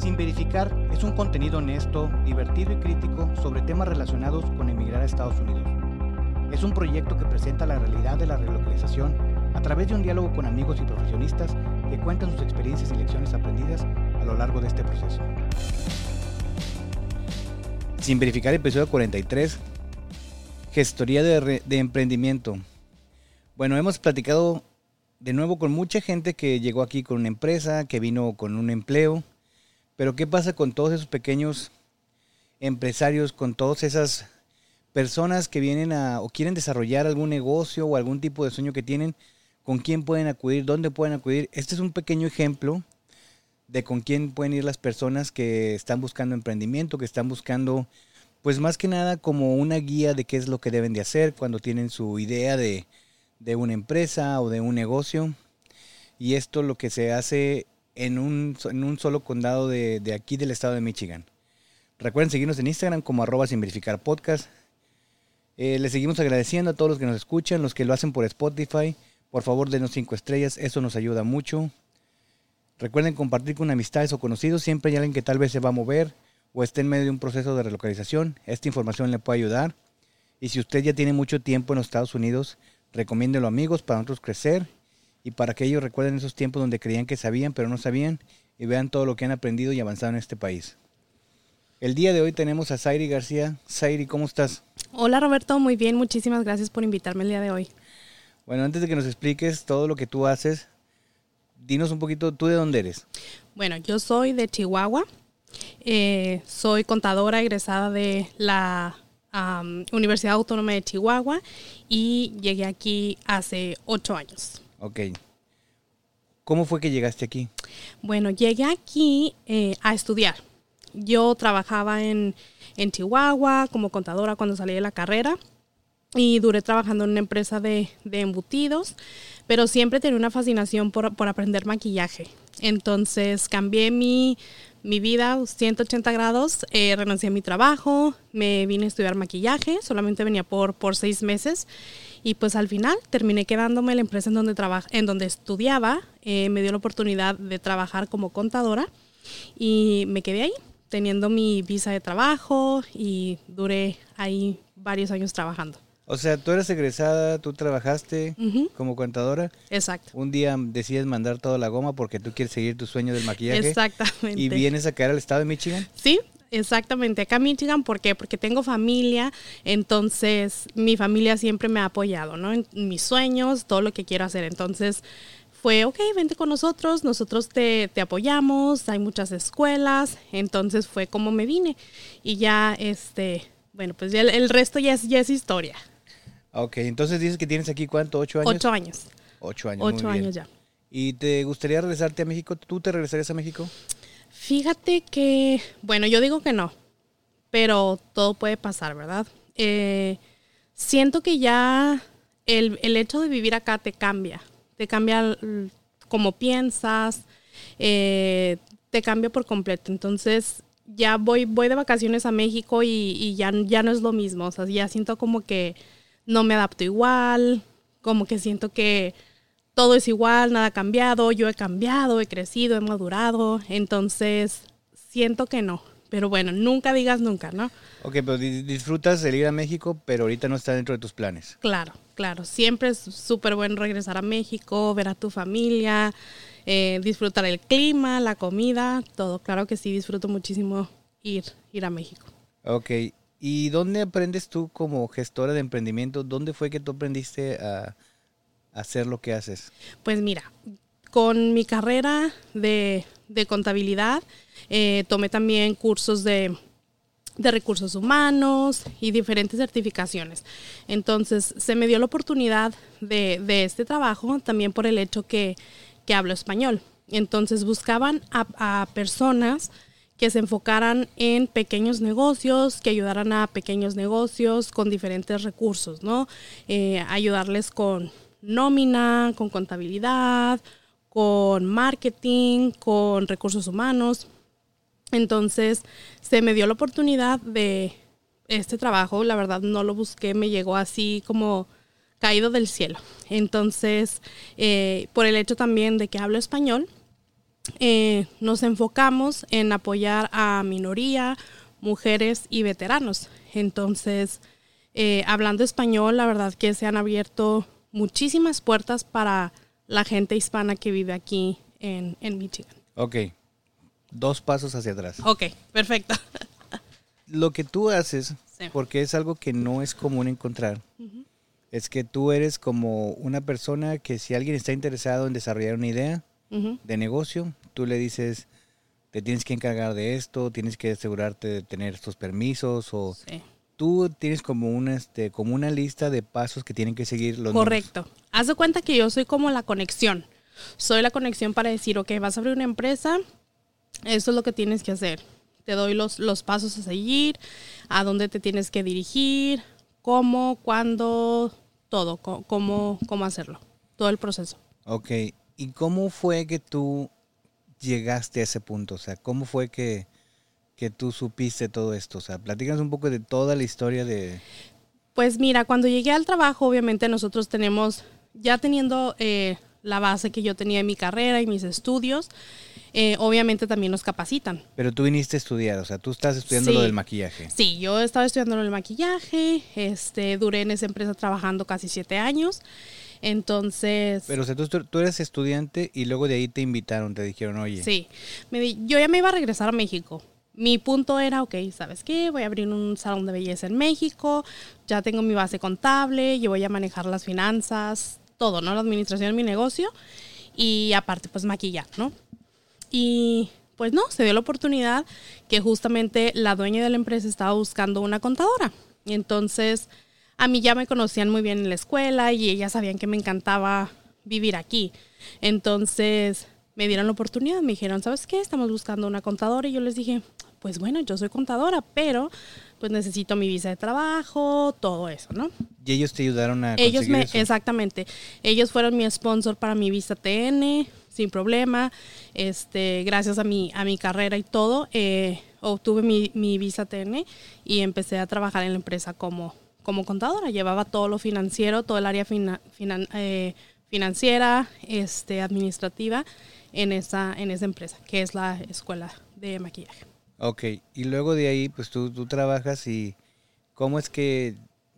Sin verificar es un contenido honesto, divertido y crítico sobre temas relacionados con emigrar a Estados Unidos. Es un proyecto que presenta la realidad de la relocalización a través de un diálogo con amigos y profesionistas que cuentan sus experiencias y lecciones aprendidas a lo largo de este proceso. Sin verificar episodio 43, gestoría de, de emprendimiento. Bueno, hemos platicado de nuevo con mucha gente que llegó aquí con una empresa, que vino con un empleo, pero ¿qué pasa con todos esos pequeños empresarios, con todas esas personas que vienen a o quieren desarrollar algún negocio o algún tipo de sueño que tienen? ¿Con quién pueden acudir? ¿Dónde pueden acudir? Este es un pequeño ejemplo de con quién pueden ir las personas que están buscando emprendimiento, que están buscando, pues más que nada como una guía de qué es lo que deben de hacer cuando tienen su idea de, de una empresa o de un negocio. Y esto lo que se hace en un, en un solo condado de, de aquí del estado de Michigan. Recuerden seguirnos en Instagram como arroba sin verificar podcast. Eh, les seguimos agradeciendo a todos los que nos escuchan, los que lo hacen por Spotify. Por favor, denos cinco estrellas, eso nos ayuda mucho. Recuerden compartir con amistades o conocidos. Siempre hay alguien que tal vez se va a mover o esté en medio de un proceso de relocalización. Esta información le puede ayudar. Y si usted ya tiene mucho tiempo en los Estados Unidos, recomiéndelo amigos para nosotros crecer y para que ellos recuerden esos tiempos donde creían que sabían pero no sabían y vean todo lo que han aprendido y avanzado en este país. El día de hoy tenemos a Zairi García. Zairi, ¿cómo estás? Hola Roberto, muy bien, muchísimas gracias por invitarme el día de hoy. Bueno, antes de que nos expliques todo lo que tú haces, dinos un poquito, ¿tú de dónde eres? Bueno, yo soy de Chihuahua, eh, soy contadora egresada de la Universidad Autónoma de Chihuahua y llegué aquí hace ocho años. Ok. ¿Cómo fue que llegaste aquí? Bueno, llegué aquí eh, a estudiar. Yo trabajaba en, en Chihuahua como contadora cuando salí de la carrera y duré trabajando en una empresa de, de embutidos, pero siempre tenía una fascinación por, por aprender maquillaje. Entonces cambié mi, mi vida 180 grados, eh, renuncié a mi trabajo, me vine a estudiar maquillaje, solamente venía por, por seis meses y pues al final terminé quedándome en la empresa en donde, traba- en donde estudiaba, eh, me dio la oportunidad de trabajar como contadora y me quedé ahí teniendo mi visa de trabajo y duré ahí varios años trabajando. O sea, tú eres egresada, tú trabajaste como contadora. Exacto. Un día decides mandar toda la goma porque tú quieres seguir tu sueño del maquillaje. Exactamente. Y vienes a caer al estado de Michigan. Sí, exactamente. Acá en Michigan, ¿por qué? Porque tengo familia, entonces mi familia siempre me ha apoyado, ¿no? En mis sueños, todo lo que quiero hacer. Entonces fue, ok, vente con nosotros, nosotros te, te apoyamos, hay muchas escuelas, entonces fue como me vine. Y ya, este, bueno, pues ya el, el resto ya es, ya es historia. Ok, entonces dices que tienes aquí cuánto, ocho años. Ocho años. Ocho años. muy Ocho bien. años ya. ¿Y te gustaría regresarte a México? ¿Tú te regresarías a México? Fíjate que, bueno, yo digo que no, pero todo puede pasar, ¿verdad? Eh, siento que ya el, el hecho de vivir acá te cambia, te cambia cómo piensas, eh, te cambia por completo. Entonces, ya voy, voy de vacaciones a México y, y ya, ya no es lo mismo, o sea, ya siento como que no me adapto igual, como que siento que todo es igual, nada ha cambiado, yo he cambiado, he crecido, he madurado, entonces siento que no. Pero bueno, nunca digas nunca, ¿no? Ok, pero di- disfrutas el ir a México, pero ahorita no está dentro de tus planes. Claro, claro. Siempre es súper bueno regresar a México, ver a tu familia, eh, disfrutar el clima, la comida, todo. Claro que sí, disfruto muchísimo ir, ir a México. Ok, ¿y dónde aprendes tú como gestora de emprendimiento? ¿Dónde fue que tú aprendiste a, a hacer lo que haces? Pues mira, con mi carrera de, de contabilidad, eh, tomé también cursos de, de recursos humanos y diferentes certificaciones. Entonces, se me dio la oportunidad de, de este trabajo también por el hecho que, que hablo español. Entonces, buscaban a, personas que se enfocaran en pequeños negocios, que ayudaran a pequeños negocios con diferentes recursos, ¿no? Eh, ayudarles con nómina, con contabilidad, con marketing, con recursos humanos. Entonces se me dio la oportunidad de este trabajo, la verdad no lo busqué, me llegó así como caído del cielo. Entonces, eh, por el hecho también de que hablo español, eh, nos enfocamos en apoyar a minoría, mujeres y veteranos. Entonces, eh, hablando español, la verdad que se han abierto muchísimas puertas para la gente hispana que vive aquí en, en Michigan. Ok, dos pasos hacia atrás. Ok, perfecto. Lo que tú haces, Sí. porque es algo que no es común encontrar, es que tú eres como una persona que si alguien está interesado en desarrollar una idea de negocio, tú le dices, te tienes que encargar de esto, tienes que asegurarte de tener estos permisos o Sí. Tú tienes como una, este, como una lista de pasos que tienen que seguir los Correcto. Haz de cuenta que yo soy como la conexión. Soy la conexión para decir, ok, vas a abrir una empresa, eso es lo que tienes que hacer. Te doy los, los pasos a seguir, a dónde te tienes que dirigir, cómo, cuándo, todo, cómo, cómo hacerlo, todo el proceso. Ok, ¿y cómo fue que tú llegaste a ese punto? O sea, ¿cómo fue que, que tú supiste todo esto? O sea, platícanos un poco de toda la historia de... Pues mira, cuando llegué al trabajo, obviamente nosotros tenemos, ya teniendo eh, la base que yo tenía en mi carrera y mis estudios, eh, obviamente también nos capacitan. Pero tú viniste a estudiar, o sea, tú estás estudiando Sí. lo del maquillaje. Sí, yo estaba estudiando el maquillaje, este, duré en esa empresa trabajando casi siete años, entonces, Pero o sea, tú, tú eres estudiante y luego de ahí te invitaron, te dijeron, oye, sí, me di- yo ya me iba a regresar a México. Mi punto era, ok, ¿sabes qué? Voy a abrir un salón de belleza en México, ya tengo mi base contable, yo voy a manejar las finanzas, todo, ¿no? La administración de mi negocio y aparte, pues maquillar, ¿no? Y pues no, se dio la oportunidad que justamente la dueña de la empresa estaba buscando una contadora. Y entonces a mí ya me conocían muy bien en la escuela y ellas sabían que me encantaba vivir aquí. Entonces me dieron la oportunidad, me dijeron, ¿sabes qué? Estamos buscando una contadora y yo les dije, pues bueno, yo soy contadora, pero pues necesito mi visa de trabajo, todo eso, ¿no? y ellos te ayudaron a Ellos conseguir me, eso. exactamente, ellos fueron mi sponsor para mi visa TN, sin problema, este, gracias a mi, a mi carrera y todo, eh, obtuve mi, mi visa TN y empecé a trabajar en la empresa como, como contadora, llevaba todo lo financiero, todo el área fina- finan- eh, financiera, este, administrativa en esa, en esa empresa, que es la escuela de maquillaje. Ok, y luego de ahí, pues tú, tú trabajas y ¿cómo es que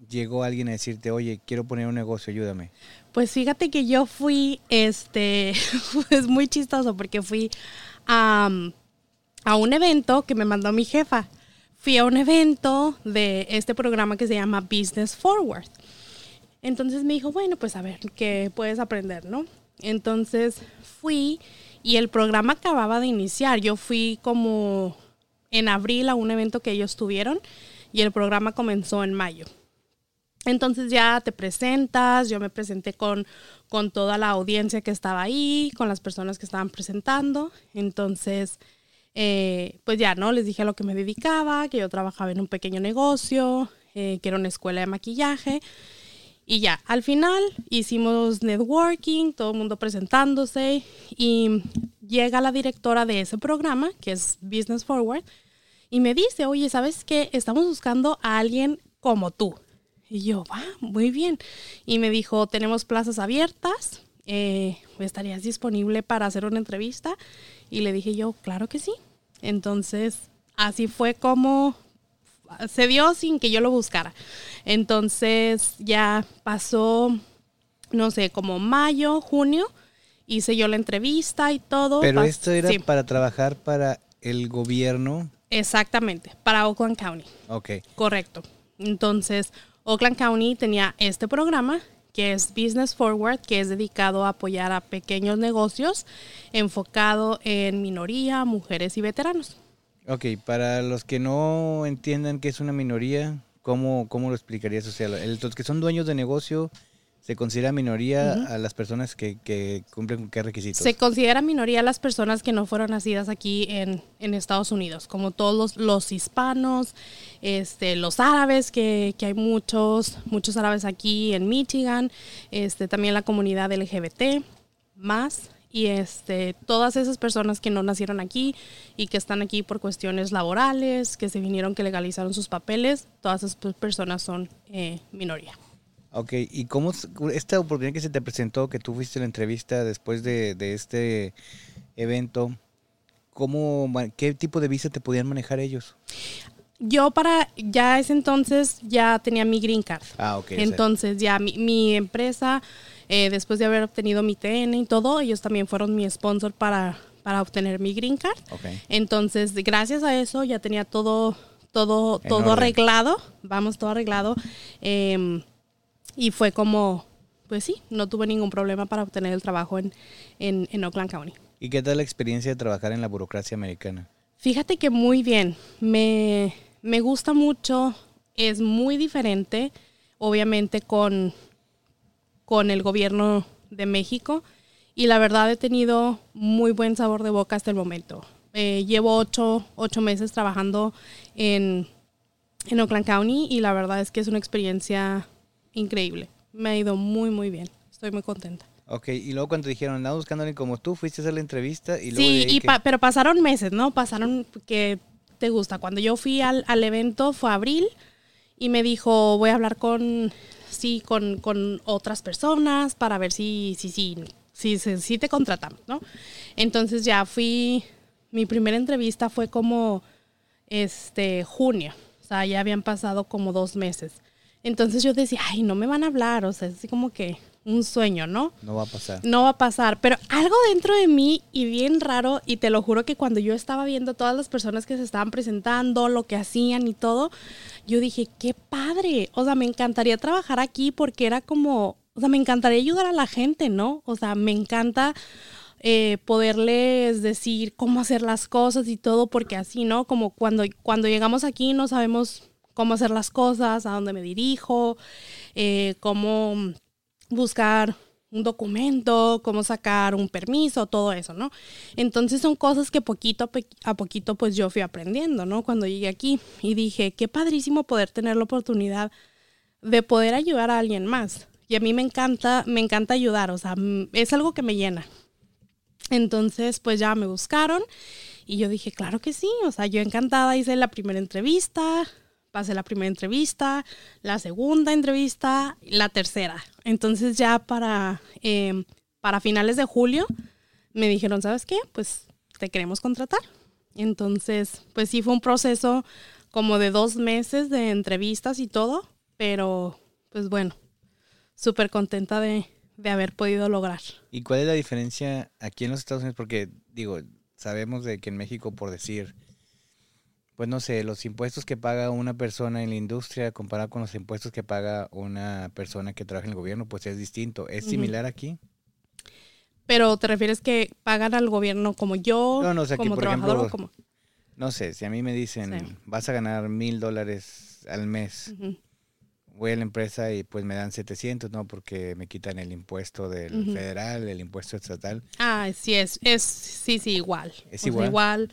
llegó alguien a decirte, oye, quiero poner un negocio, ayúdame? Pues fíjate que yo fui, este, es muy chistoso porque fui a, a un evento que me mandó mi jefa. Fui a un evento de este programa que se llama Business Forward. Entonces me dijo, bueno, pues a ver, ¿qué puedes aprender, no? Entonces fui y el programa acababa de iniciar. Yo fui como en abril a un evento que ellos tuvieron y el programa comenzó en mayo. Entonces ya te presentas, yo me presenté con, con toda la audiencia que estaba ahí, con las personas que estaban presentando. Entonces, eh, pues ya, ¿no? Les dije a lo que me dedicaba, que yo trabajaba en un pequeño negocio, eh, que era una escuela de maquillaje. Y ya, al final hicimos networking, todo el mundo presentándose y llega la directora de ese programa, que es Business Forward, y me dice, oye, ¿sabes qué? Estamos buscando a alguien como tú. Y yo, va, muy bien. Y me dijo, tenemos plazas abiertas, eh, ¿estarías disponible para hacer una entrevista? Y le dije yo, claro que sí. Entonces, así fue como se dio sin que yo lo buscara. Entonces, ya pasó, no sé, como mayo, junio, hice yo la entrevista y todo. Pero Pas- esto era sí, para trabajar para el gobierno. exactamente, para Oakland County. Ok, Correcto. Entonces, Oakland County tenía este programa que es Business Forward, que es dedicado a apoyar a pequeños negocios, enfocado en minoría, mujeres y veteranos. Ok, para los que no entiendan qué es una minoría, ¿cómo, cómo lo explicarías? O sea, los que son dueños de negocio, ¿se considera minoría a las personas que, que cumplen con qué requisitos? Se considera minoría las personas que no fueron nacidas aquí en, en Estados Unidos, como todos los, los hispanos, este, los árabes, que, que hay muchos, muchos árabes aquí en Michigan, este, también la comunidad LGBT, más, y este, todas esas personas que no nacieron aquí y que están aquí por cuestiones laborales, que se vinieron, que legalizaron sus papeles, todas esas pe- personas son eh, minoría. Ok, ¿y cómo esta oportunidad que se te presentó, que tú fuiste la entrevista después de, de este evento, ¿cómo, ¿qué tipo de visa te podían manejar ellos? Yo para, ya ese entonces ya tenía mi green card. Ah, ok. Entonces ya mi, mi empresa, eh, después de haber obtenido mi TN y todo, ellos también fueron mi sponsor para, para obtener mi green card. Okay. Entonces, gracias a eso ya tenía todo, todo, todo arreglado, vamos, todo arreglado. Em, y fue como, pues sí, no tuve ningún problema para obtener el trabajo en, en, en Oakland County. ¿Y qué tal la experiencia de trabajar en la burocracia americana? Fíjate que muy bien. Me, me gusta mucho, es muy diferente, obviamente, con, con el gobierno de México y la verdad he tenido muy buen sabor de boca hasta el momento. Eh, llevo ocho, ocho, meses trabajando en, en Oakland County y la verdad es que es una experiencia increíble. Me ha ido muy, muy bien. Estoy muy contenta. Ok, y luego cuando dijeron, andaba buscando a alguien como tú, fuiste a hacer la entrevista y luego... Sí, pero pasaron meses, ¿no? Pasaron que te gusta. Cuando yo fui al, al evento fue abril y me dijo, voy a hablar con, sí, con, con otras personas para ver si, si, si, si, si, te contratamos, ¿no? Entonces ya fui, mi primera entrevista fue como, este, junio. O sea, ya habían pasado como dos meses. Entonces yo decía, ay, no me van a hablar, o sea, así como que un sueño, ¿no? No va a pasar. No va a pasar, pero algo dentro de mí y bien raro, y te lo juro que cuando yo estaba viendo todas las personas que se estaban presentando, lo que hacían y todo, yo dije, qué padre, o sea, me encantaría trabajar aquí porque era como, o sea, me encantaría ayudar a la gente, ¿no? O sea, me encanta eh, poderles decir cómo hacer las cosas y todo, porque así, ¿no? Como cuando, cuando llegamos aquí no sabemos cómo hacer las cosas, a dónde me dirijo, eh, cómo buscar un documento, cómo sacar un permiso, todo eso, ¿no? Entonces son cosas que poquito a poquito pues yo fui aprendiendo, ¿no? Cuando llegué aquí y dije, qué padrísimo poder tener la oportunidad de poder ayudar a alguien más. Y a mí me encanta, me encanta ayudar, o sea, es algo que me llena. Entonces pues ya me buscaron y yo dije, claro que sí, o sea, yo encantada hice la primera entrevista, pasé la primera entrevista, la segunda entrevista, la tercera. Entonces ya para, em, para finales de julio me dijeron, ¿sabes qué? Pues te queremos contratar. Entonces, pues sí fue un proceso como de dos meses de entrevistas y todo, pero pues bueno, súper contenta de, de haber podido lograr. ¿Y cuál es la diferencia aquí en los Estados Unidos? Porque digo, sabemos de que en México, por decir, pues no sé, los impuestos que paga una persona en la industria comparado con los impuestos que paga una persona que trabaja en el gobierno, pues es distinto. ¿Es similar aquí? Pero te refieres que pagan al gobierno como yo, no, no, o sea, como por ejemplo, como... No sé, si a mí me dicen, vas a ganar mil dólares al mes, voy a la empresa y pues me dan 700, ¿no? Porque me quitan el impuesto del federal, el impuesto estatal. Ah, sí, es, es sí, sí, igual. Es igual. igual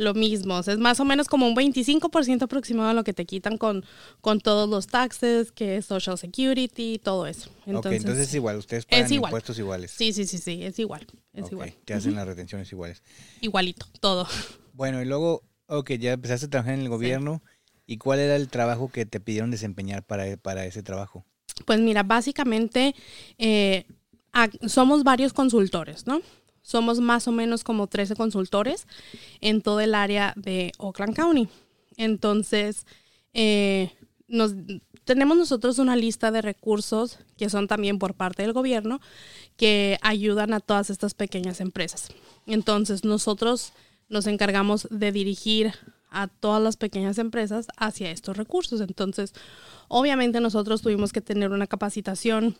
lo mismo. es más o menos como un 25% aproximado de lo que te quitan con, con todos los taxes, que es Social Security, todo eso. Entonces, entonces es igual. Ustedes pagan impuestos iguales. Sí, sí, sí, sí, es igual. Es igual. Te hacen las retenciones iguales. Igualito, todo. Bueno, y luego, ok, ya empezaste a trabajar en el gobierno. ¿Y cuál era el trabajo que te pidieron desempeñar para, para ese trabajo? Pues mira, básicamente eh, somos varios consultores, ¿no? Somos más o menos como 13 consultores en todo el área de Oakland County. Entonces, eh, nos, tenemos nosotros una lista de recursos que son también por parte del gobierno que ayudan a todas estas pequeñas empresas. Entonces, nosotros nos encargamos de dirigir a todas las pequeñas empresas hacia estos recursos. Entonces, obviamente nosotros tuvimos que tener una capacitación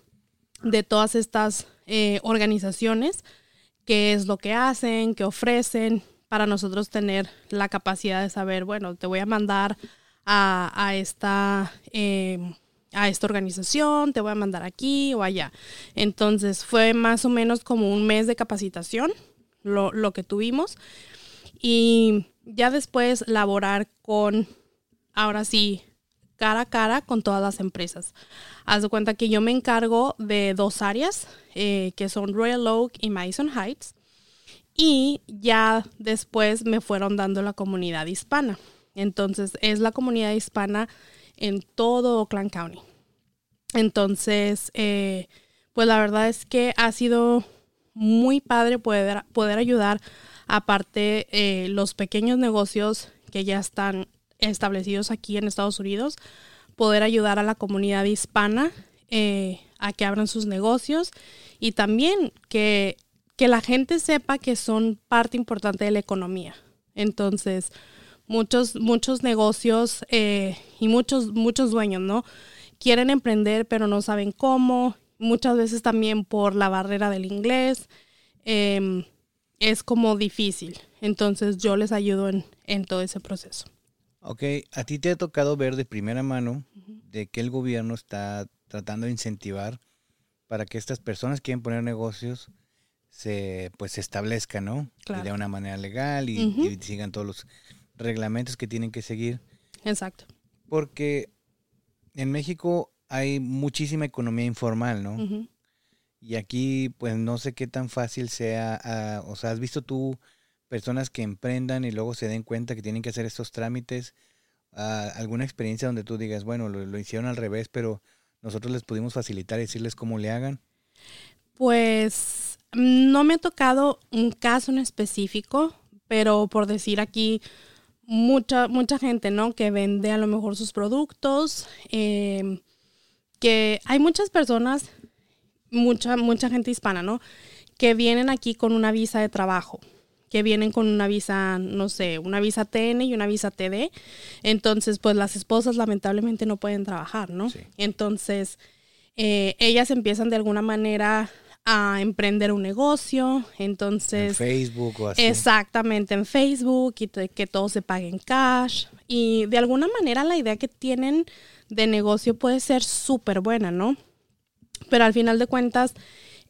de todas estas eh, organizaciones qué es lo que hacen, qué ofrecen, para nosotros tener la capacidad de saber, bueno, te voy a mandar a, esta... Em, a esta organización, te voy a mandar aquí o allá. Entonces fue más o menos como un mes de capacitación lo, lo, que tuvimos y ya después laborar con, ahora sí, cara a cara con todas las empresas. Haz de cuenta que yo me encargo de dos áreas, eh, que son Royal Oak y Madison Heights. Y ya después me fueron dando la comunidad hispana. Entonces es la comunidad hispana en todo Oakland County. Entonces, eh, pues la verdad es que ha sido muy padre poder, poder ayudar, aparte eh, los pequeños negocios que ya están establecidos aquí en Estados Unidos, poder ayudar a la comunidad hispana eh, a que abran sus negocios y también que, que la gente sepa que son parte importante de la economía. Entonces, muchos, muchos negocios eh, y muchos, muchos dueños, ¿no? Quieren emprender, pero no saben cómo. Muchas veces también por la barrera del inglés. Em, es como difícil. Entonces yo les ayudo en, en, todo ese proceso. Ok, a ti te ha tocado ver de primera mano de que el gobierno está tratando de incentivar para que estas personas que quieren poner negocios se pues se establezcan, ¿no? de una manera legal y sigan todos los reglamentos que tienen que seguir. Exacto. Porque en México hay muchísima economía informal, ¿no? Y aquí, pues no sé qué tan fácil sea, ah, o sea, ¿has visto tú personas que emprendan y luego se den cuenta que tienen que hacer estos trámites? Ah, ¿Alguna experiencia donde tú digas, bueno, lo, hicieron al revés, pero nosotros les pudimos facilitar y decirles cómo le hagan? Pues no me ha tocado un caso en específico, pero por decir aquí, mucha, mucha gente, ¿no? Que vende a lo mejor sus productos, em, que hay muchas personas, mucha, mucha gente hispana, ¿no? Que vienen aquí con una visa de trabajo, que vienen con una visa, no sé, una visa TN y una visa TD. Entonces, pues las esposas lamentablemente no pueden trabajar, ¿no? Entonces, eh, ellas empiezan de alguna manera a emprender un negocio, entonces... En Facebook o así. Exactamente, en Facebook y que todo se pague en cash. Y de alguna manera la idea que tienen de negocio puede ser súper buena, ¿no? Pero al final de cuentas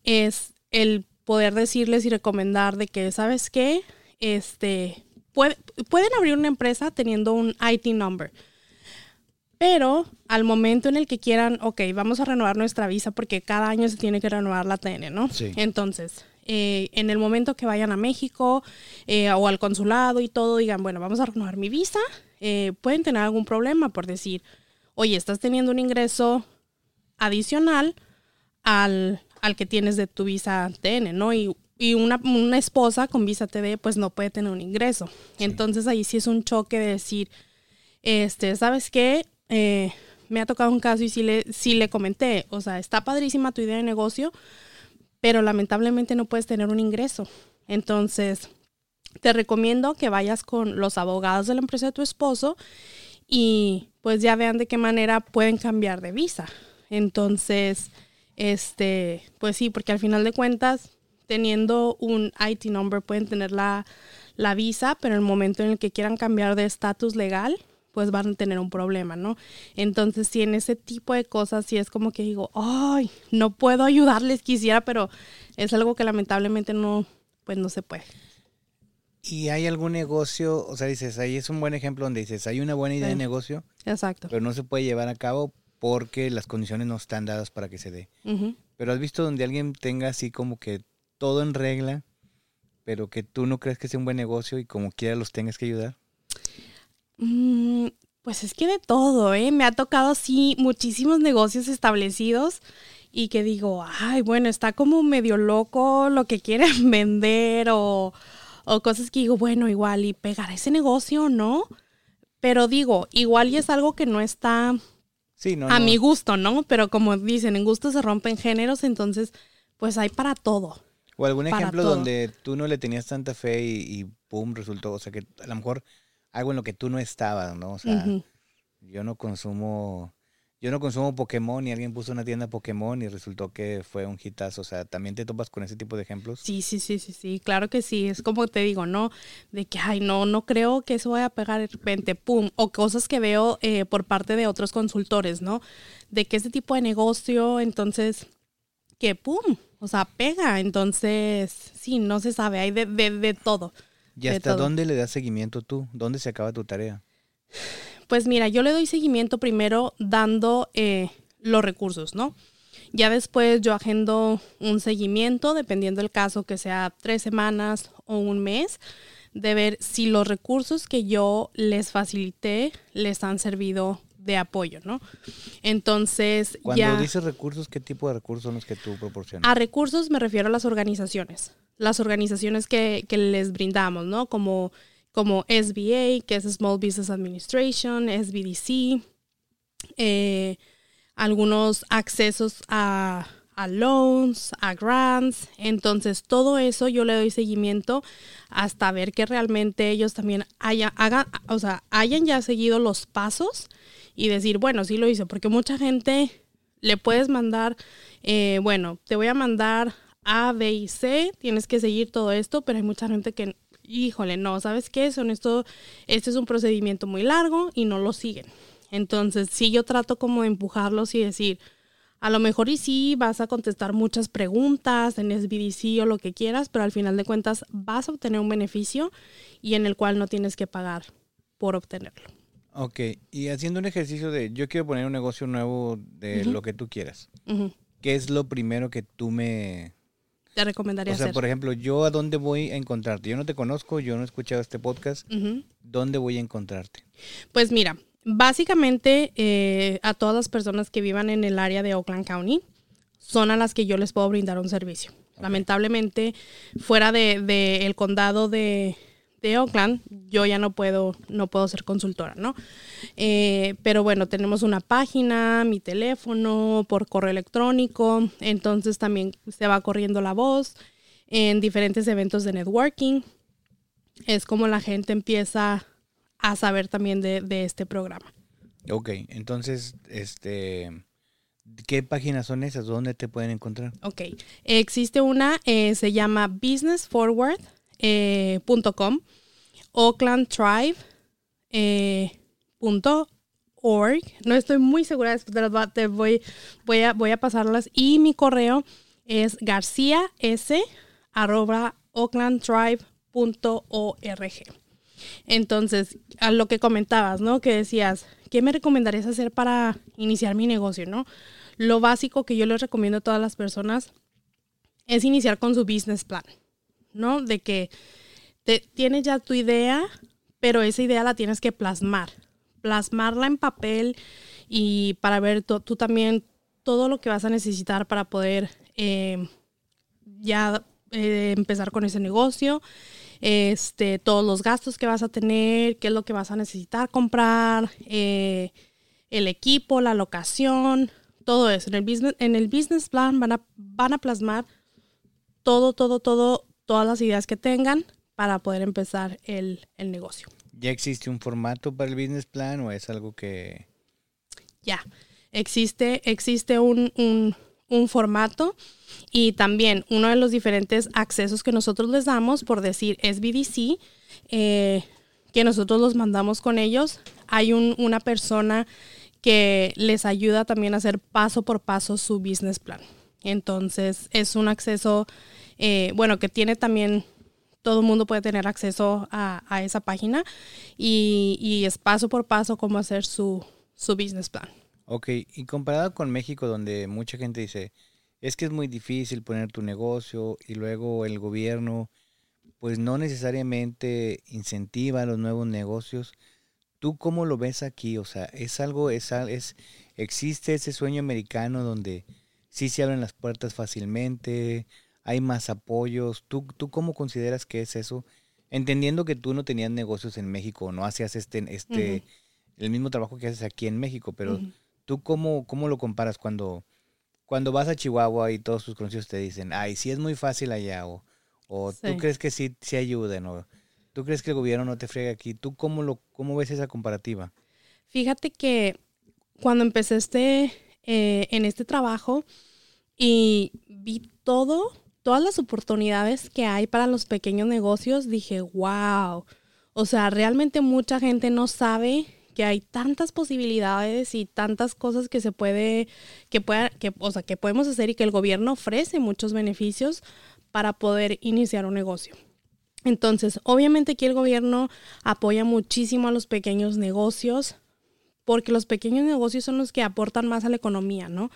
es el poder decirles y recomendar de que, ¿sabes qué? Este, pueden abrir una empresa teniendo un IT number pero al momento en el que quieran, ok, vamos a renovar nuestra visa porque cada año se tiene que renovar la TN, ¿no? Sí. Entonces, eh, en el momento que vayan a México eh, o al consulado y todo, digan, bueno, vamos a renovar mi visa, eh, pueden tener algún problema por decir, oye, estás teniendo un ingreso adicional al, al que tienes de tu visa TN, ¿no? Y, y una, una, esposa con visa TD, pues no puede tener un ingreso. Entonces ahí sí es un choque de decir, este, ¿sabes qué? Eh, me ha tocado un caso y sí le, sí le comenté, o sea, está padrísima tu idea de negocio, pero lamentablemente no puedes tener un ingreso. Entonces, te recomiendo que vayas con los abogados de la empresa de tu esposo y pues ya vean de qué manera pueden cambiar de visa. Entonces, este, pues sí, porque al final de cuentas, teniendo un IT number pueden tener la, la visa, pero en el momento en el que quieran cambiar de estatus legal, pues van a tener un problema, ¿no? Entonces, si en ese tipo de cosas, si es como que digo, ay, no puedo ayudarles, quisiera, pero es algo que lamentablemente no, pues no se puede. ¿Y hay algún negocio, o sea, dices, ahí es un buen ejemplo donde dices, hay una buena idea de negocio, exacto, pero no se puede llevar a cabo porque las condiciones no están dadas para que se dé. Pero has visto donde alguien tenga así como que todo en regla, pero que tú no crees que sea un buen negocio y como quiera los tengas que ayudar. Mm, pues es que de todo, ¿eh? Me ha tocado así muchísimos negocios establecidos y que digo, ay, bueno, está como medio loco lo que quieren vender o, o cosas que digo, bueno, igual y pegar ese negocio, ¿no? Pero digo, igual y es algo que no está sí, no, a mi gusto, ¿no? Pero como dicen, en gusto se rompen géneros, entonces, pues hay para todo. O algún ejemplo donde tú no le tenías tanta fe y, y pum, resultó, o sea, que a lo mejor algo en lo que tú no estabas, ¿no? O sea, yo no consumo, yo no consumo Pokémon y alguien puso una tienda Pokémon y resultó que fue un hitazo. O sea, ¿también te topas con ese tipo de ejemplos? Sí, sí, sí, sí, sí, claro que sí. Es como te digo, ¿no? De que, ay, no, no creo que eso vaya a pegar de repente, pum. O cosas que veo eh, por parte de otros consultores, ¿no? De que ese tipo de negocio, entonces, que pum, o sea, pega. Entonces, sí, no se sabe, hay de, de, de todo. ¿Y hasta dónde le das seguimiento tú? ¿Dónde se acaba tu tarea? Pues mira, yo le doy seguimiento primero dando eh, los recursos, ¿no? Ya después yo agendo un seguimiento, dependiendo del caso, que sea tres semanas o un mes, de ver si los recursos que yo les facilité les han servido de apoyo, ¿no? Entonces, Cuando ya... dices recursos, ¿qué tipo de recursos son los que tú proporcionas? A recursos me refiero a las organizaciones, las organizaciones que, que les brindamos, ¿no? Como, como SBA, que es Small Business Administration, SBDC, eh, algunos accesos a, loans, a grants. Entonces, todo eso yo le doy seguimiento hasta ver que realmente ellos también haya, hagan, o sea, hayan ya seguido los pasos y decir, bueno, sí lo hice, porque mucha gente le puedes mandar, eh, bueno, te voy a mandar A, B y C, tienes que seguir todo esto, pero hay mucha gente que, híjole, no, ¿sabes qué? Son esto, este es un procedimiento muy largo y no lo siguen. Entonces, sí, yo trato como de empujarlos y decir, a lo mejor y sí vas a contestar muchas preguntas en SBDC o lo que quieras, pero al final de cuentas vas a obtener un beneficio y en el cual no tienes que pagar por obtenerlo. Ok, y haciendo un ejercicio de yo quiero poner un negocio nuevo de lo que tú quieras. ¿Qué es lo primero que tú me... Te recomendaría O sea, hacer. por ejemplo, yo a dónde voy a encontrarte? Yo no te conozco, yo no he escuchado este podcast. ¿Dónde voy a encontrarte? Pues mira, básicamente eh, a todas las personas que vivan en el área de Oakland County son a las que yo les puedo brindar un servicio. Lamentablemente, fuera de, de el condado de, de Oakland, yo ya no puedo, no puedo ser consultora, ¿no? Eh, pero bueno, tenemos una página, mi teléfono, por correo electrónico, entonces también se va corriendo la voz en diferentes eventos de networking. Es como la gente empieza a saber también de, de este programa. Ok, entonces, este... ¿Qué páginas son esas? ¿Dónde te pueden encontrar? Ok, existe una, eh, se llama businessforward.com, oaklandtribe.org. no estoy muy segura, después te, las te voy, voy, a, voy a pasarlas. Y mi correo es oaklandtribe.org. Entonces, a lo que comentabas, ¿no? Que decías, ¿qué me recomendarías hacer para iniciar mi negocio, no? Lo básico que yo les recomiendo a todas las personas es iniciar con su business plan, ¿no? De que te, tienes ya tu idea, pero esa idea la tienes que plasmar, plasmarla en papel y para ver tú también todo lo que vas a necesitar para poder eh, ya eh, empezar con ese negocio, este, todos los gastos que vas a tener, qué es lo que vas a necesitar comprar, eh, el equipo, la locación, todo eso. En el business, en el business plan van a, van a plasmar todo, todo, todo, todas las ideas que tengan para poder empezar el, el negocio. ¿Ya existe un formato para el business plan o es algo que... Ya, existe, existe un, un, un formato y también uno de los diferentes accesos que nosotros les damos, por decir SBDC, eh, que nosotros los mandamos con ellos. Hay un- una persona que les ayuda también a hacer paso por paso su business plan. Entonces es un acceso, eh, bueno, que tiene también, todo el mundo puede tener acceso a, a esa página y, y es paso por paso cómo hacer su, su business plan. Ok, y comparado con México, donde mucha gente dice, es que es muy difícil poner tu negocio y luego el gobierno, pues no necesariamente incentiva los nuevos negocios. ¿Tú cómo lo ves aquí? O sea, ¿es algo, es, es existe ese sueño americano donde sí se abren las puertas fácilmente, hay más apoyos? ¿Tú, tú cómo consideras que es eso? Entendiendo que tú no tenías negocios en México, no hacías este, este, el mismo trabajo que haces aquí en México, pero. ¿Tú cómo, cómo lo comparas cuando, cuando vas a Chihuahua y todos tus conocidos te dicen, ay, sí es muy fácil allá, o, o tú crees que sí, sí ayuden, o tú crees que el gobierno no te friega aquí? ¿Tú cómo, lo, cómo ves esa comparativa? Fíjate que cuando empecé este, eh, en este trabajo y vi todo, todas las oportunidades que hay para los pequeños negocios, dije, wow. O sea, realmente mucha gente no sabe que hay tantas posibilidades y tantas cosas que se puede, que pueda, que, o sea, que podemos hacer y que el gobierno ofrece muchos beneficios para poder iniciar un negocio. Entonces, obviamente aquí el gobierno apoya muchísimo a los pequeños negocios porque los pequeños negocios son los que aportan más a la economía, ¿no?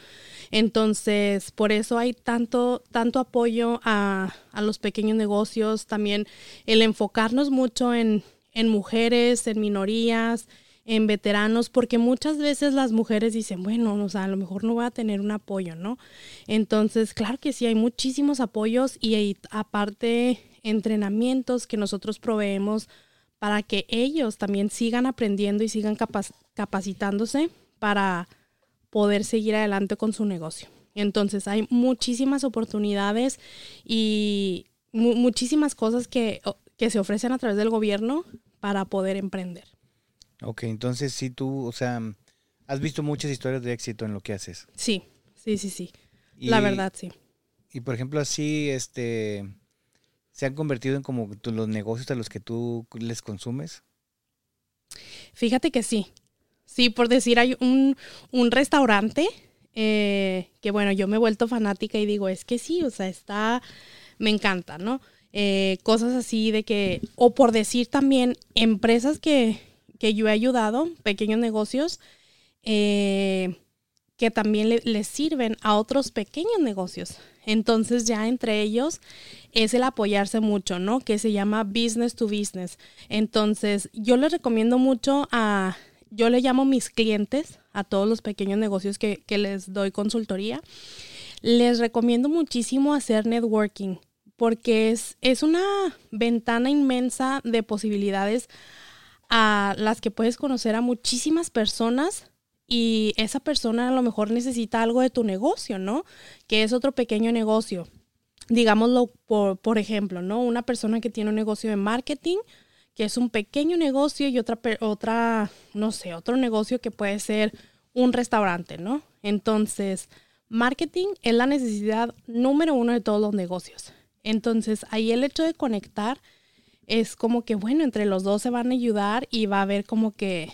Entonces, por eso hay tanto, tanto apoyo a, a los pequeños negocios, también el enfocarnos mucho en, en mujeres, en minorías, en veteranos, porque muchas veces las mujeres dicen, bueno, o sea, a lo mejor no voy a tener un apoyo, ¿no? Entonces, claro que sí, hay muchísimos apoyos y aparte entrenamientos que nosotros proveemos para que ellos también sigan aprendiendo y sigan capacitándose para poder seguir adelante con su negocio. Entonces hay muchísimas oportunidades y muchísimas cosas que, que se ofrecen a través del gobierno para poder emprender. Ok, entonces sí tú, o sea, has visto muchas historias de éxito en lo que haces. Sí, sí, sí, sí. La verdad, sí. Y por ejemplo, así, este, ¿se han convertido en como los negocios a los que tú les consumes? Fíjate que sí. Sí, por decir, hay un, un restaurante eh, que bueno, yo me he vuelto fanática y digo, es que sí, o sea, está, me encanta, ¿no? Eh, cosas así de que, o por decir también, empresas que, que yo he ayudado, pequeños negocios, eh, que también le, les sirven a otros pequeños negocios. Entonces ya entre ellos es el apoyarse mucho, ¿no? Que se llama business to business. Entonces yo les recomiendo mucho a, yo le llamo mis clientes, a todos los pequeños negocios que, que les doy consultoría. Les recomiendo muchísimo hacer networking porque es, es una ventana inmensa de posibilidades a las que puedes conocer a muchísimas personas y esa persona a lo mejor necesita algo de tu negocio, ¿no? Que es otro pequeño negocio. Digámoslo por, ejemplo, ¿no? Una persona que tiene un negocio de marketing, que es un pequeño negocio y otra, otra, no sé, otro negocio que puede ser un restaurante, ¿no? Entonces, marketing es la necesidad número uno de todos los negocios. Entonces, ahí el hecho de conectar es como que, bueno, entre los dos se van a ayudar y va a haber como que,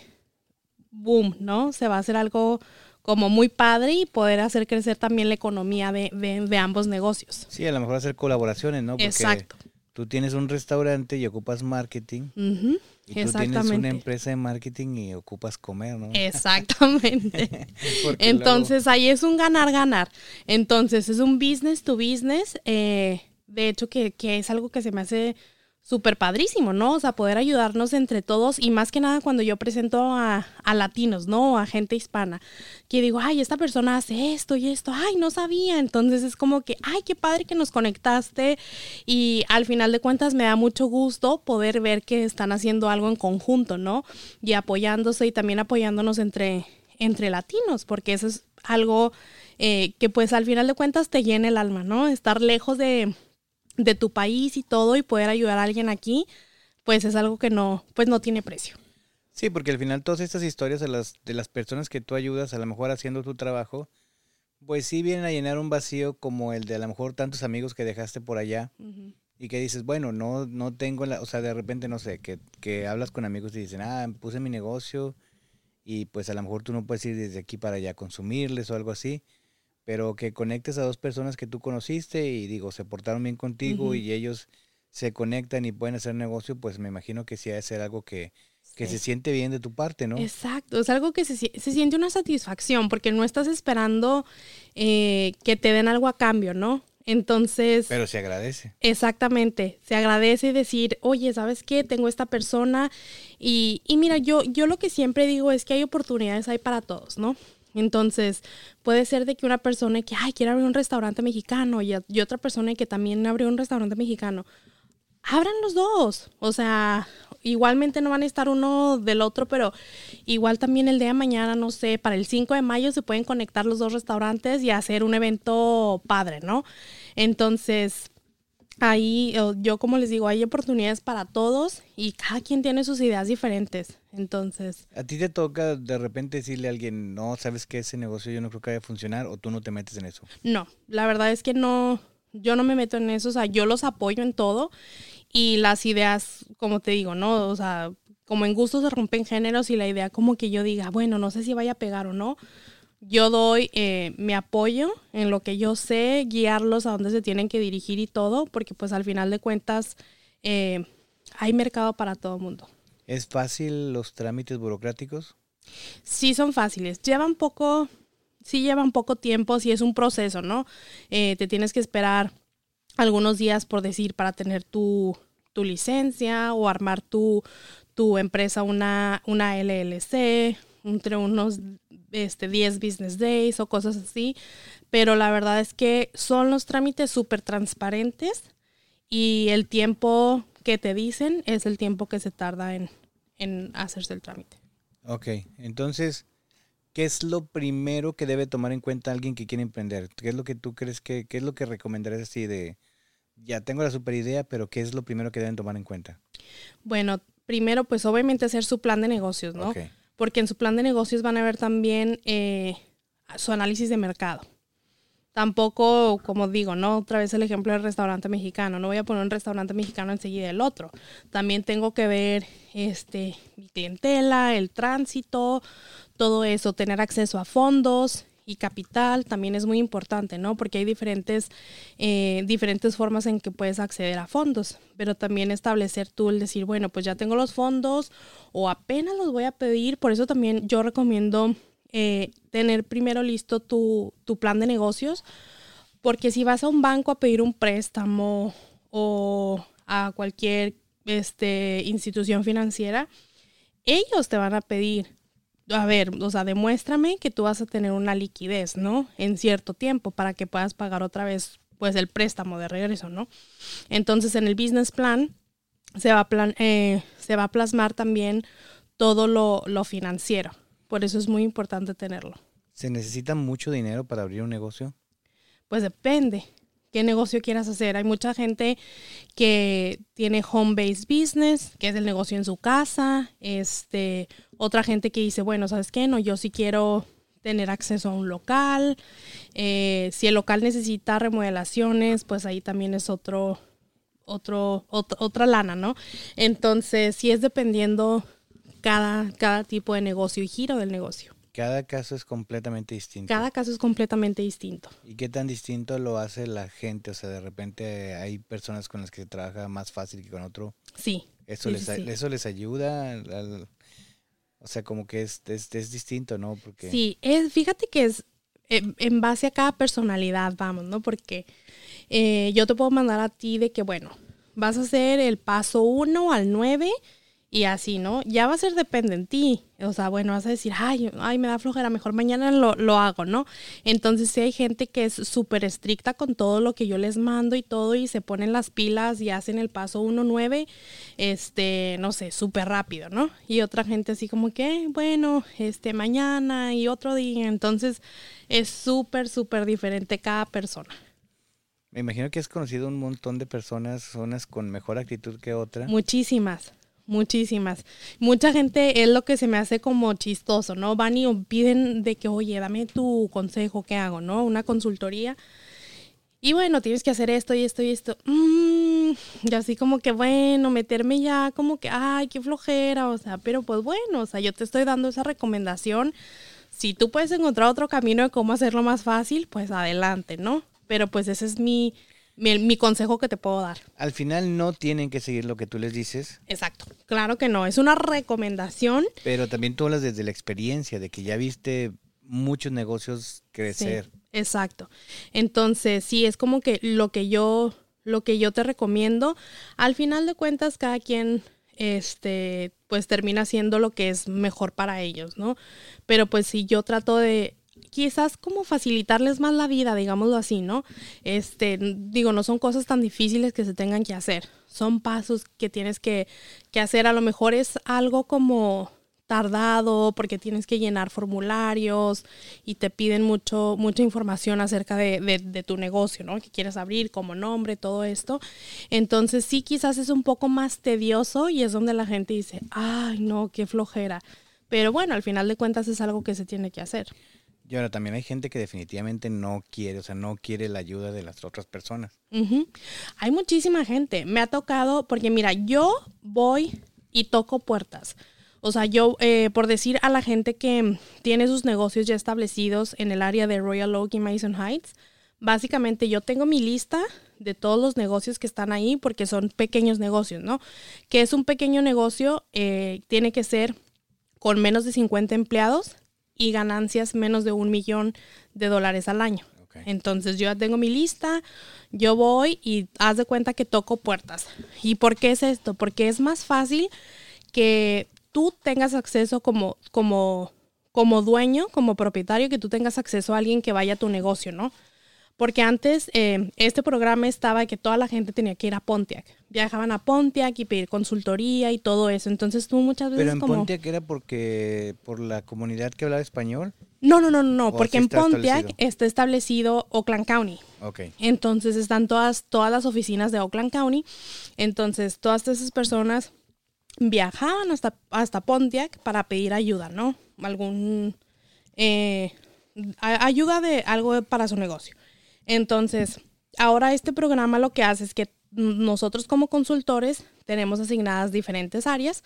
boom, ¿no? Se va a hacer algo como muy padre y poder hacer crecer también la economía de, de, ambos negocios. Sí, a lo mejor hacer colaboraciones, ¿no? Porque Exacto. Tú tienes un restaurante y ocupas marketing. Y tú tienes una empresa de marketing y ocupas comer, ¿no? Exactamente. Entonces ahí es un ganar-ganar. Entonces es un business to business. Eh, de hecho, que, que es algo que se me hace súper padrísimo, ¿no? O sea, poder ayudarnos entre todos y más que nada cuando yo presento a, a, latinos, ¿no? A gente hispana, que digo, ay, esta persona hace esto y esto, ay, no sabía. Entonces es como que, ay, qué padre que nos conectaste y al final de cuentas me da mucho gusto poder ver que están haciendo algo en conjunto, ¿no? Y apoyándose y también apoyándonos entre, entre latinos, porque eso es algo eh, que pues al final de cuentas te llena el alma, ¿no? Estar lejos de de tu país y todo y poder ayudar a alguien aquí, pues es algo que no, pues no tiene precio. Sí, porque al final todas estas historias de las, de las personas que tú ayudas, a lo mejor haciendo tu trabajo, pues sí vienen a llenar un vacío como el de a lo mejor tantos amigos que dejaste por allá y que dices, bueno, no, no tengo la, o sea, de repente, no sé, que, que hablas con amigos y dicen, ah, puse mi negocio y pues a lo mejor tú no puedes ir desde aquí para allá a consumirles o algo así pero que conectes a dos personas que tú conociste y digo, se portaron bien contigo y ellos se conectan y pueden hacer negocio, pues me imagino que sí ha de ser algo que, que se siente bien de tu parte, ¿no? Exacto, es algo que se, se siente una satisfacción porque no estás esperando eh, que te den algo a cambio, ¿no? Entonces... Pero se agradece. Exactamente, se agradece decir, oye, ¿sabes qué? Tengo esta persona y, y mira, yo, yo lo que siempre digo es que hay oportunidades hay para todos, ¿no? Entonces, puede ser de que una persona que, ay, quiere abrir un restaurante mexicano y, otra persona que también abrió un restaurante mexicano. Abran los dos. O sea, igualmente no van a estar uno del otro, pero igual también el día de mañana, no sé, para el 5 de mayo se pueden conectar los dos restaurantes y hacer un evento padre, ¿no? Entonces, ahí yo como les digo, hay oportunidades para todos y cada quien tiene sus ideas diferentes. Entonces... ¿A ti te toca de repente decirle a alguien, no, sabes que ese negocio yo no creo que vaya a funcionar o tú no te metes en eso? No, la verdad es que no, yo no me meto en eso, o sea, yo los apoyo en todo y las ideas, como te digo, ¿no? O sea, como en gusto se rompen géneros y la idea como que yo diga, bueno, no sé si vaya a pegar o no yo doy eh, mi apoyo en lo que yo sé, guiarlos a dónde se tienen que dirigir y todo, porque pues al final de cuentas eh, hay mercado para todo el mundo. ¿Es fácil los trámites burocráticos? Sí, son fáciles. Llevan poco, sí llevan poco tiempo, sí es un proceso, ¿no? Eh, te tienes que esperar algunos días, por decir, para tener tu, tu licencia o armar tu, tu empresa una, una LLC, entre unos este, 10 business days o cosas así. Pero la verdad es que son los trámites súper transparentes y el tiempo que te dicen es el tiempo que se tarda en, en hacerse el trámite. Ok, entonces, ¿qué es lo primero que debe tomar en cuenta alguien que quiere emprender? ¿Qué es lo que tú crees que, qué es lo que recomendarías así de, ya tengo la super idea, pero ¿qué es lo primero que deben tomar en cuenta? Bueno, primero pues obviamente hacer su plan de negocios, ¿no? Porque en su plan de negocios van a ver también eh, su análisis de mercado. Tampoco, como digo, no otra vez el ejemplo del restaurante mexicano. No voy a poner un restaurante mexicano enseguida el otro. También tengo que ver este mi clientela, el tránsito, todo eso, tener acceso a fondos, y capital también es muy importante, ¿no? Porque hay diferentes, eh, diferentes formas en que puedes acceder a fondos, pero también establecer tú el decir, bueno, pues ya tengo los fondos o apenas los voy a pedir, por eso también yo recomiendo eh, tener primero listo tu, tu plan de negocios, porque si vas a un banco a pedir un préstamo o a cualquier este, institución financiera, ellos te van a pedir a ver, o sea, demuéstrame que tú vas a tener una liquidez, ¿no? En cierto tiempo para que puedas pagar otra vez, pues, el préstamo de regreso, ¿no? Entonces, en el business plan se va a, plan, eh, se va a plasmar también todo lo, lo financiero. Por eso es muy importante tenerlo. ¿Se necesita mucho dinero para abrir un negocio? Pues depende qué negocio quieras hacer. Hay mucha gente que tiene home-based business, que es el negocio en su casa. Este, otra gente que dice, bueno, ¿sabes qué? No, yo sí quiero tener acceso a un local. Eh, si el local necesita remodelaciones, pues ahí también es otro, otro, otra lana, ¿no? Entonces, sí es dependiendo cada, cada tipo de negocio y giro del negocio. Cada caso es completamente distinto. Cada caso es completamente distinto. ¿Y qué tan distinto lo hace la gente? O sea, de repente hay personas con las que se trabaja más fácil que con otro. Sí. ¿Eso, les, ¿eso les ayuda? O sea, como que es, es, distinto, ¿no? Porque... Sí, es, fíjate que es en base a cada personalidad, vamos, ¿no? Porque eh, yo te puedo mandar a ti de que, bueno, vas a hacer el paso 1 al 9 y así, ¿no? Ya va a ser depende en ti. O sea, bueno, vas a decir, ay, ay, me da flojera, mejor mañana lo, lo hago, ¿no? Entonces, si hay gente que es súper estricta con todo lo que yo les mando y todo, y se ponen las pilas y hacen el paso 1-9, este, no sé, súper rápido, ¿no? Y otra gente así como que, bueno, este, mañana y otro día. Entonces, es súper, súper diferente cada persona. Me imagino que has conocido un montón de personas, unas con mejor actitud que otras. Muchísimas muchísimas. Mucha gente es lo que se me hace como chistoso, ¿no? Van y piden de que, oye, dame tu consejo, ¿qué hago, no? Una consultoría. Y bueno, tienes que hacer esto y esto y esto. Mm, y así como que, bueno, meterme ya como que, ay, qué flojera, o sea, pero pues bueno, o sea, yo te estoy dando esa recomendación. Si tú puedes encontrar otro camino de cómo hacerlo más fácil, pues adelante, ¿no? Pero pues ese es mi, mi, consejo que te puedo dar. Al final no tienen que seguir lo que tú les dices. Exacto, claro que no, es una recomendación. Pero también tú hablas desde la experiencia, de que ya viste muchos negocios crecer. exacto. Entonces, sí, es como que lo que yo, lo que yo te recomiendo, al final de cuentas, cada quien este, pues termina haciendo lo que es mejor para ellos, ¿no? Pero pues si yo trato de quizás como facilitarles más la vida, digámoslo así, ¿no? Este, digo, no son cosas tan difíciles que se tengan que hacer, son pasos que tienes que, hacer, a lo mejor es algo como tardado porque tienes que llenar formularios y te piden mucho, mucha información acerca de, de, tu negocio, ¿no? Que quieres abrir como nombre, todo esto. Entonces sí, quizás es un poco más tedioso y es donde la gente dice, ay, no, qué flojera. Pero bueno, al final de cuentas es algo que se tiene que hacer. Y ahora también hay gente que definitivamente no quiere, o sea, no quiere la ayuda de las otras personas. Hay muchísima gente. Me ha tocado, porque mira, yo voy y toco puertas. O sea, yo, eh, por decir a la gente que tiene sus negocios ya establecidos en el área de Royal Oak y Mason Heights, básicamente yo tengo mi lista de todos los negocios que están ahí porque son pequeños negocios, ¿no? Que es un pequeño negocio, eh, tiene que ser con menos de 50 empleados y ganancias menos de un millón de dólares al año. Entonces yo ya tengo mi lista, yo voy y haz de cuenta que toco puertas. ¿Y por qué es esto? Porque es más fácil que tú tengas acceso como, como, como dueño, como propietario, que tú tengas acceso a alguien que vaya a tu negocio, ¿no? Porque antes eh, este programa estaba que toda la gente tenía que ir a Pontiac. Viajaban a Pontiac y pedir consultoría y todo eso. Entonces tú muchas veces Pero en como... Pontiac era porque por la comunidad que hablaba español. No, no, no, no, ¿O porque en Pontiac establecido? está establecido Oakland County. Ok. Entonces están todas, todas las oficinas de Oakland County. Entonces todas esas personas viajaban hasta, hasta Pontiac para pedir ayuda, ¿no? Algún eh, ayuda de algo para su negocio. Entonces, ahora este programa lo que hace es que nosotros como consultores tenemos asignadas diferentes áreas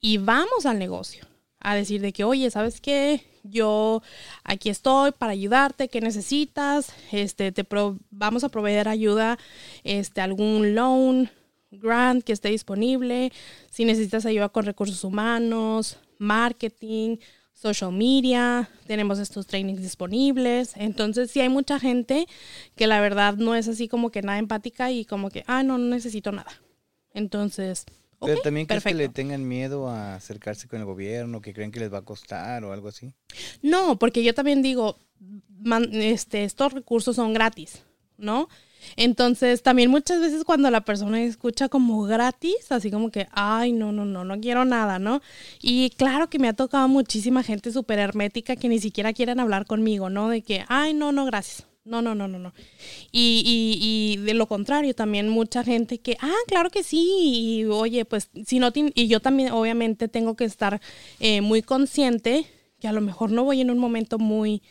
y vamos al negocio a decir de que, oye, ¿sabes qué? Yo aquí estoy para ayudarte, ¿qué necesitas? Este, te pro- vamos a proveer ayuda, este, algún loan, grant que esté disponible, si necesitas ayuda con recursos humanos, marketing, social media, tenemos estos trainings disponibles. Entonces, sí hay mucha gente que la verdad no es así como que nada empática y como que, ah, no, no necesito nada. Entonces, Pero también crees que perfecto. le tengan miedo a acercarse con el gobierno, que creen que les va a costar o algo así. No, porque yo también digo, man- este, estos recursos son gratis, ¿no? Entonces, también muchas veces cuando la persona escucha como gratis, así como que, ay, no, no, no, no quiero nada, ¿no? Y claro que me ha tocado muchísima gente súper hermética que ni siquiera quieren hablar conmigo, ¿no? De que, ay, no, no, gracias. No, no, no, no, no. Y, y, de lo contrario, también mucha gente que, ah, claro que sí, y oye, pues si no, y yo también obviamente tengo que estar eh, muy consciente que a lo mejor no voy en un momento muy,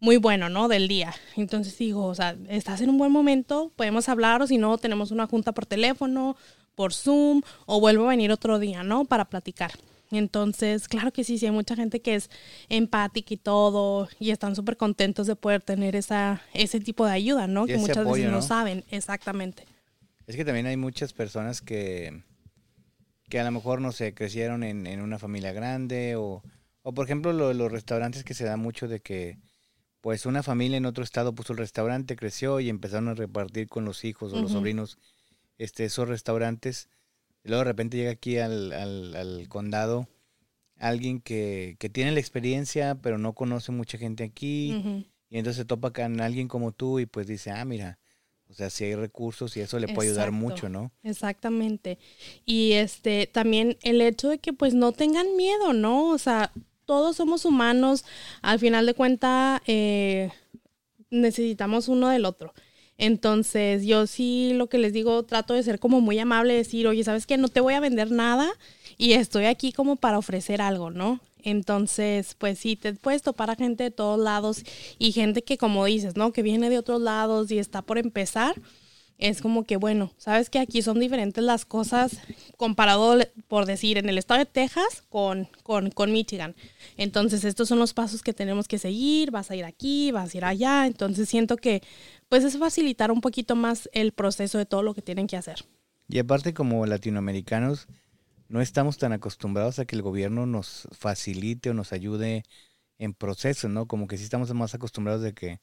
muy bueno, ¿no? Del día. Entonces digo, o sea, estás en un buen momento, podemos hablar o si no, tenemos una junta por teléfono, por Zoom o vuelvo a venir otro día, ¿no? Para platicar. Entonces, claro que sí, sí hay mucha gente que es empática y todo y están súper contentos de poder tener esa, ese tipo de ayuda, ¿no? Y que muchas apoyo, veces no ¿no? saben, exactamente. Es que también hay muchas personas que, que a lo mejor, no sé, crecieron en, en una familia grande o, o por ejemplo, lo los restaurantes que se da mucho de que pues una familia en otro estado puso el restaurante, creció y empezaron a repartir con los hijos o los sobrinos este, esos restaurantes. Y luego de repente llega aquí al, al, al condado alguien que, que tiene la experiencia, pero no conoce mucha gente aquí. Y entonces se topa con alguien como tú y pues dice, ah, mira, o sea, si hay recursos y eso le puede ayudar mucho, ¿no? Exactamente. Y este también el hecho de que pues no tengan miedo, ¿no? O sea, todos somos humanos, al final de cuentas necesitamos uno del otro. Entonces, yo sí lo que les digo, trato de ser como muy amable, decir, oye, ¿sabes qué? No te voy a vender nada y estoy aquí como para ofrecer algo, ¿no? Entonces, pues sí, te puedes topar a gente de todos lados y gente que, como dices, ¿no? Que viene de otros lados y está por empezar es como que, bueno, sabes que aquí son diferentes las cosas comparado, por decir, en el estado de Texas con, con, con Michigan. Entonces, estos son los pasos que tenemos que seguir, vas a ir aquí, vas a ir allá. Entonces, siento que, pues, es facilitar un poquito más el proceso de todo lo que tienen que hacer. Y aparte como latinoamericanos, no estamos tan acostumbrados a que el gobierno nos facilite o nos ayude en procesos, ¿no? Como que sí estamos más acostumbrados de que,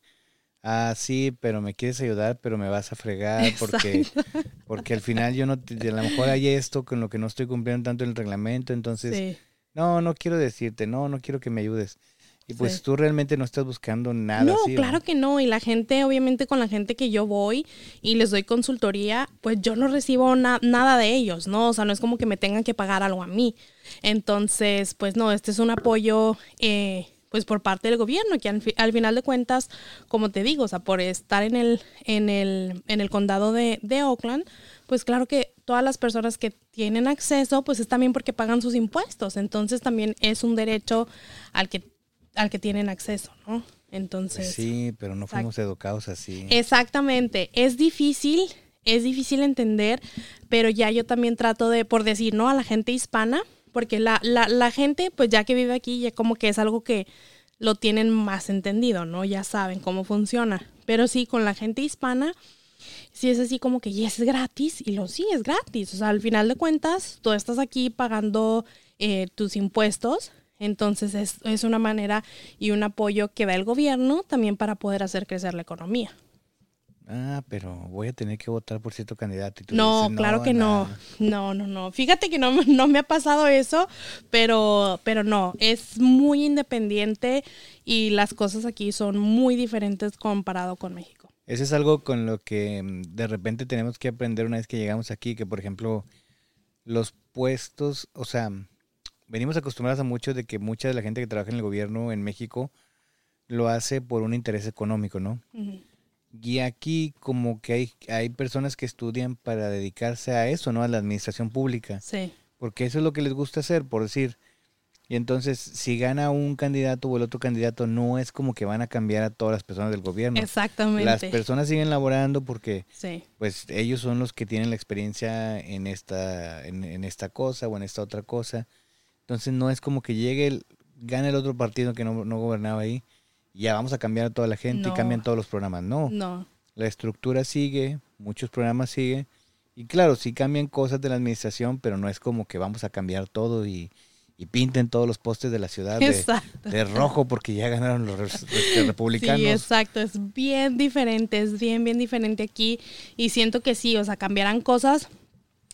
ah, sí, pero me quieres ayudar, pero me vas a fregar porque, porque al final yo no, a lo mejor hay esto con lo que no estoy cumpliendo tanto el reglamento, entonces, Sí, no, no quiero decirte, no, no quiero que me ayudes. Y pues Sí. tú realmente no estás buscando nada no, así, ¿no? claro que no. Y la gente, obviamente, con la gente que yo voy y les doy consultoría, pues yo no recibo na- nada de ellos, ¿no? O sea, no es como que me tengan que pagar algo a mí. Entonces, pues no, este es un apoyo, eh, pues por parte del gobierno, que al, fi- al final de cuentas, como te digo, o sea, por estar en el, en el, en el condado de, de Oakland, pues claro que todas las personas que tienen acceso, pues es también porque pagan sus impuestos. Entonces también es un derecho al que, al que tienen acceso, ¿no? Entonces. Sí, pero no fuimos educados así. Exactamente, es difícil, es difícil entender, pero ya yo también trato de, por decir, ¿no? A la gente hispana, porque la, la, la gente, pues ya que vive aquí, ya como que es algo que lo tienen más entendido, ¿no? Ya saben cómo funciona. Pero sí, con la gente hispana, sí es así como que ya es gratis, y lo sí es gratis. O sea, al final de cuentas, tú estás aquí pagando eh, tus impuestos. Entonces es, es una manera y un apoyo que da el gobierno también para poder hacer crecer la economía. Ah, pero voy a tener que votar por cierto candidato. no, claro que no. No, no, no. Fíjate que no, no me ha pasado eso, pero, pero no, es muy independiente y las cosas aquí son muy diferentes comparado con México. Eso es algo con lo que mm, de repente tenemos que aprender una vez que llegamos aquí, que por ejemplo los puestos, o sea, venimos acostumbrados a mucho de que mucha de la gente que trabaja en el gobierno en México lo hace por un interés económico, ¿no? Y aquí como que hay, hay personas que estudian para dedicarse a eso, ¿no? A la administración pública. Sí. Porque eso es lo que les gusta hacer, por decir. Y entonces, si gana un candidato o el otro candidato, no es como que van a cambiar a todas las personas del gobierno. Exactamente. Las personas siguen laborando porque, pues, ellos son los que tienen la experiencia en esta, en, en, esta cosa o en esta otra cosa. Entonces, no es como que llegue, el, gane el otro partido que no, no gobernaba ahí ya vamos a cambiar a toda la gente y cambian todos los programas. No. No. La estructura sigue, muchos programas siguen. Y claro, sí cambian cosas de la administración, pero no es como que vamos a cambiar todo y, pinten todos los postes de la ciudad de, rojo porque ya ganaron los, republicanos. Sí, exacto. Es bien diferente, es bien, bien diferente aquí. Y siento que sí, o sea, cambiarán cosas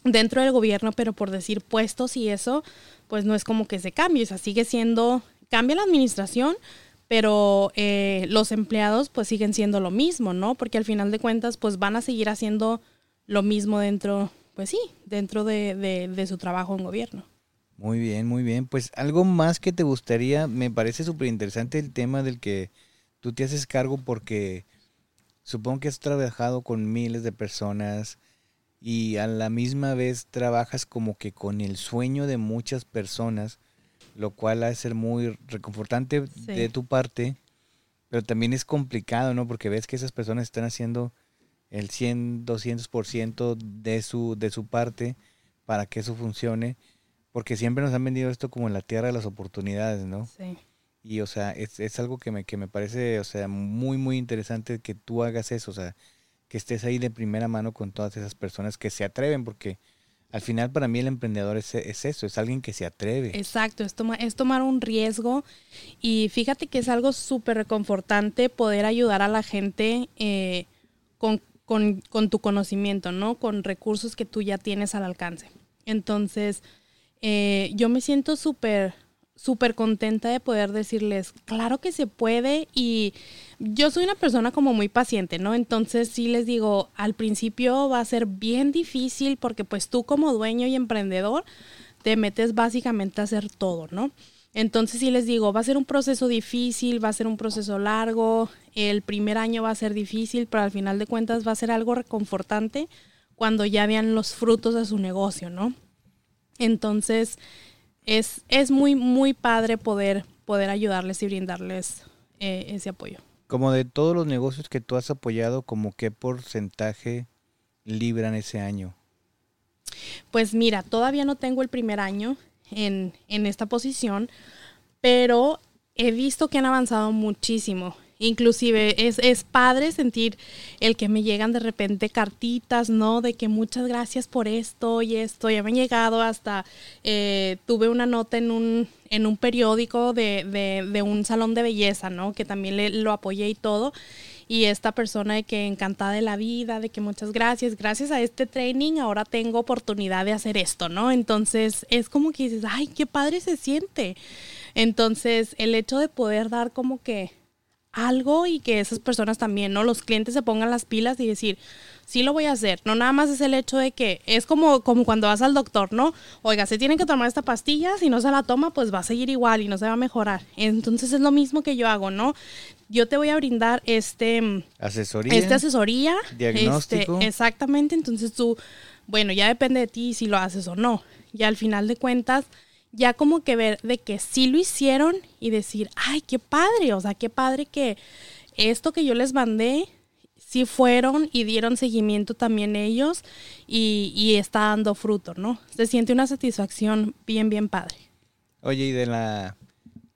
dentro del gobierno, pero por decir puestos y eso, pues no es como que se cambie. O sea, sigue siendo, cambia la administración, pero eh, los empleados pues siguen siendo lo mismo, ¿no? Porque al final de cuentas pues van a seguir haciendo lo mismo dentro, pues sí, dentro de, de, su trabajo en gobierno. Muy bien, muy bien. Pues algo más que te gustaría, me parece súper interesante el tema del que tú te haces cargo porque supongo que has trabajado con miles de personas y a la misma vez trabajas como que con el sueño de muchas personas lo cual ha de ser muy reconfortante de tu parte, pero también es complicado, ¿no? Porque ves que esas personas están haciendo el 100, 200% de su, de su parte para que eso funcione, porque siempre nos han vendido esto como en la tierra de las oportunidades, ¿no? Sí. Y, o sea, es, es algo que me, que me parece, o sea, muy, muy interesante que tú hagas eso, o sea, que estés ahí de primera mano con todas esas personas que se atreven, porque al final para mí el emprendedor es, eso, es alguien que se atreve. Exacto, es, es tomar un riesgo y fíjate que es algo súper reconfortante poder ayudar a la gente eh, con, tu conocimiento, ¿no? Con recursos que tú ya tienes al alcance. Entonces, eh, yo me siento súper súper contenta de poder decirles, claro que se puede y yo soy una persona como muy paciente, ¿no? Entonces sí les digo, al principio va a ser bien difícil porque pues tú como dueño y emprendedor te metes básicamente a hacer todo, ¿no? Entonces sí les digo, va a ser un proceso difícil, va a ser un proceso largo, el primer año va a ser difícil, pero al final de cuentas va a ser algo reconfortante cuando ya vean los frutos de su negocio, ¿no? Entonces, es, es muy, muy padre poder, poder ayudarles y brindarles eh, ese apoyo. Como de todos los negocios que tú has apoyado, ¿como qué porcentaje libran ese año? Pues mira, todavía no tengo el primer año en, en esta posición, pero he visto que han avanzado muchísimo. Inclusive es, es, padre sentir el que me llegan de repente cartitas, ¿no? De que muchas gracias por esto y esto. Ya me han llegado hasta, eh, tuve una nota en un, en un periódico de, de, de, un salón de belleza, ¿no? Que también le, lo apoyé y todo. Y esta persona de que encantada de la vida, de que muchas gracias, gracias a este training ahora tengo oportunidad de hacer esto, ¿no? Entonces es como que dices, ay, qué padre se siente. Entonces el hecho de poder dar como que algo y que esas personas también, ¿no? Los clientes se pongan las pilas y decir, sí lo voy a hacer. No nada más es el hecho de que es como, como cuando vas al doctor, ¿no? Oiga, se tiene que tomar esta pastilla, si no se la toma, pues va a seguir igual y no se va a mejorar. Entonces es lo mismo que yo hago, ¿no? Yo te voy a brindar este... Asesoría. Este asesoría. Diagnóstico. Este, exactamente, entonces tú, bueno, ya depende de ti si lo haces o no. Y al final de cuentas ya como que ver de que sí lo hicieron y decir, ay, qué padre, o sea, qué padre que esto que yo les mandé, sí fueron y dieron seguimiento también ellos y, está dando fruto, ¿no? Se siente una satisfacción bien, bien padre. Oye, y de la...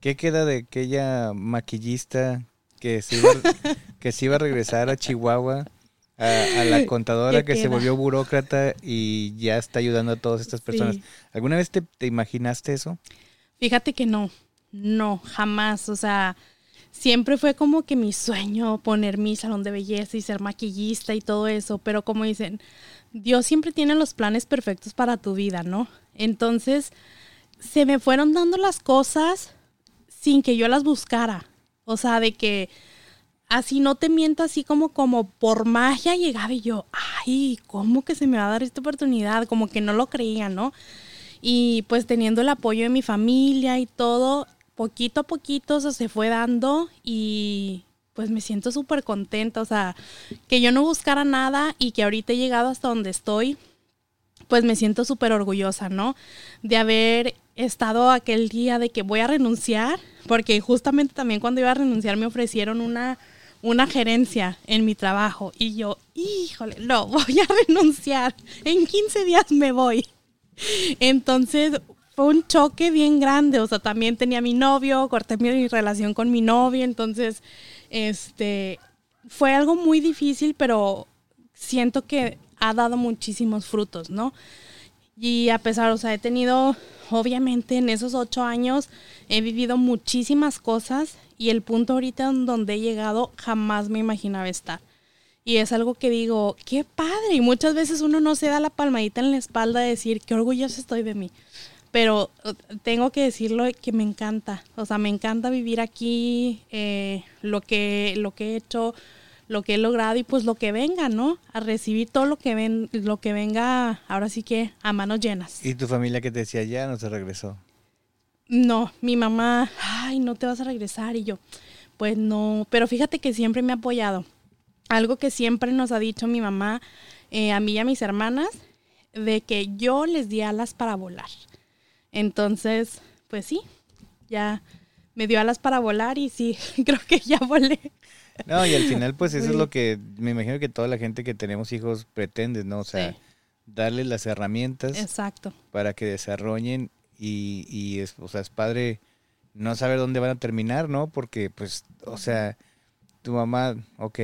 ¿Qué queda de aquella maquillista que se que iba a regresar a Chihuahua? A, la contadora que se volvió burócrata y ya está ayudando a todas estas personas. ¿Alguna vez te, imaginaste eso? Fíjate que no, no, jamás. O sea, siempre fue como que mi sueño poner mi salón de belleza y ser maquillista y todo eso, pero como dicen, Dios siempre tiene los planes perfectos para tu vida, ¿no? Entonces, se me fueron dando las cosas sin que yo las buscara. O sea, de que así no te miento, así como, como por magia llegaba y yo, ay, ¿cómo que se me va a dar esta oportunidad? Como que no lo creía, ¿no? Y pues teniendo el apoyo de mi familia y todo, poquito a poquito se fue dando y pues me siento súper contenta, o sea, que yo no buscara nada y que ahorita he llegado hasta donde estoy, pues me siento súper orgullosa, ¿no? De haber estado aquel día de que voy a renunciar, porque justamente también cuando iba a renunciar me ofrecieron una, una gerencia en mi trabajo y yo, híjole, no, voy a renunciar, en 15 días me voy. Entonces fue un choque bien grande, o sea, también tenía mi novio, corté mi relación con mi novio, entonces, este, fue algo muy difícil, pero siento que ha dado muchísimos frutos, ¿no? Y a pesar, o sea, he tenido, obviamente en esos ocho años he vivido muchísimas cosas y el punto ahorita en donde he llegado jamás me imaginaba estar. Y es algo que digo, qué padre. Y muchas veces uno no se da la palmadita en la espalda de decir, qué orgulloso estoy de mí. Pero uh, tengo que decirlo que me encanta. O sea, me encanta vivir aquí, eh, lo, que, lo que he hecho, lo que he logrado y pues lo que venga, ¿no? A recibir todo lo que ven, lo que venga, ahora sí que a manos llenas. ¿Y tu familia que te decía ya no se regresó? No, mi mamá, ay, no te vas a regresar y yo, pues no, pero fíjate que siempre me ha apoyado. Algo que siempre nos ha dicho mi mamá, eh, a mí y a mis hermanas, de que yo les di alas para volar. Entonces, pues sí, ya me dio alas para volar y sí, creo que ya volé. No, y al final, pues eso es lo que me imagino que toda la gente que tenemos hijos pretende, ¿no? O sea, darles las herramientas Exacto. para que desarrollen y, y es, o sea, es padre no saber dónde van a terminar, ¿no? Porque, pues, o sea, tu mamá, ok,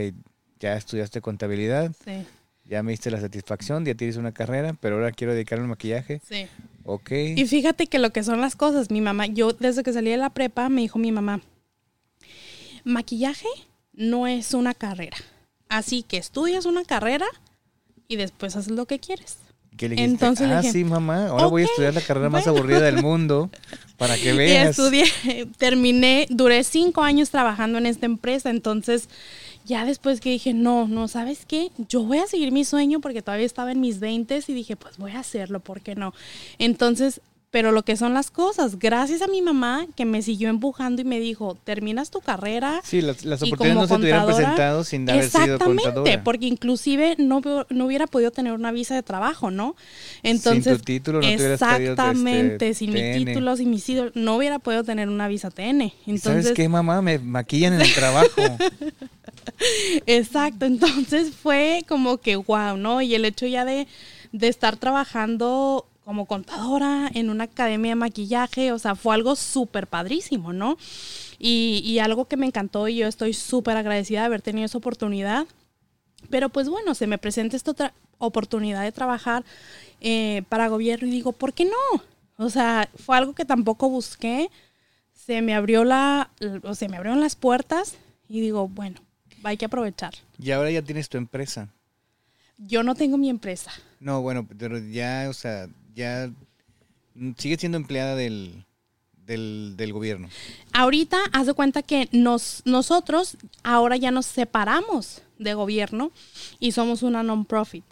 ya estudiaste contabilidad, Sí, ya me diste la satisfacción, ya tienes una carrera, pero ahora quiero dedicarme al maquillaje, sí. ok. Y fíjate que lo que son las cosas, mi mamá, yo desde que salí de la prepa me dijo mi mamá, maquillaje no es una carrera. Así que estudias una carrera y después haces lo que quieres. ¿Qué le dijiste? Entonces le ah, dije, sí, mamá, ahora voy a "Ok, estudiar la carrera más bueno". aburrida del mundo para que Y veas. estudié, terminé, duré cinco años trabajando en esta empresa, entonces ya después que dije, no, no, ¿sabes qué? Yo voy a seguir mi sueño porque todavía estaba en mis 20 y dije, pues voy a hacerlo, ¿por qué no? Entonces, pero lo que son las cosas, gracias a mi mamá que me siguió empujando y me dijo, terminas tu carrera. Sí, las, oportunidades no se te hubieran presentado sin haber sido Exactamente, porque inclusive no, no hubiera podido tener una visa de trabajo, ¿no? Entonces, sin tu título no te hubieras pedido, exactamente, este, sin mi título, sin mis títulos, no hubiera podido tener una visa TN. ¿Y Entonces, ¿Sabes qué, mamá? Me maquillan en el trabajo. Exacto, entonces fue como que wow, ¿no? Y el hecho ya de, de estar trabajando como contadora en una academia de maquillaje, o sea, fue algo súper padrísimo, ¿no? Y, y algo que me encantó y yo estoy súper agradecida de haber tenido esa oportunidad. Pero pues bueno, se me presenta esta otra oportunidad de trabajar eh, para gobierno y digo, ¿por qué no? O sea, fue algo que tampoco busqué. Se me abrió la, o se me abrieron las puertas y digo, bueno, hay que aprovechar. y ahora ya tienes tu empresa. Yo no tengo mi empresa. No, bueno, pero ya, o sea, ya sigues siendo empleada del, del, del gobierno. Ahorita, haz de cuenta que nos, nosotros ahora ya nos separamos de gobierno y somos una non-profit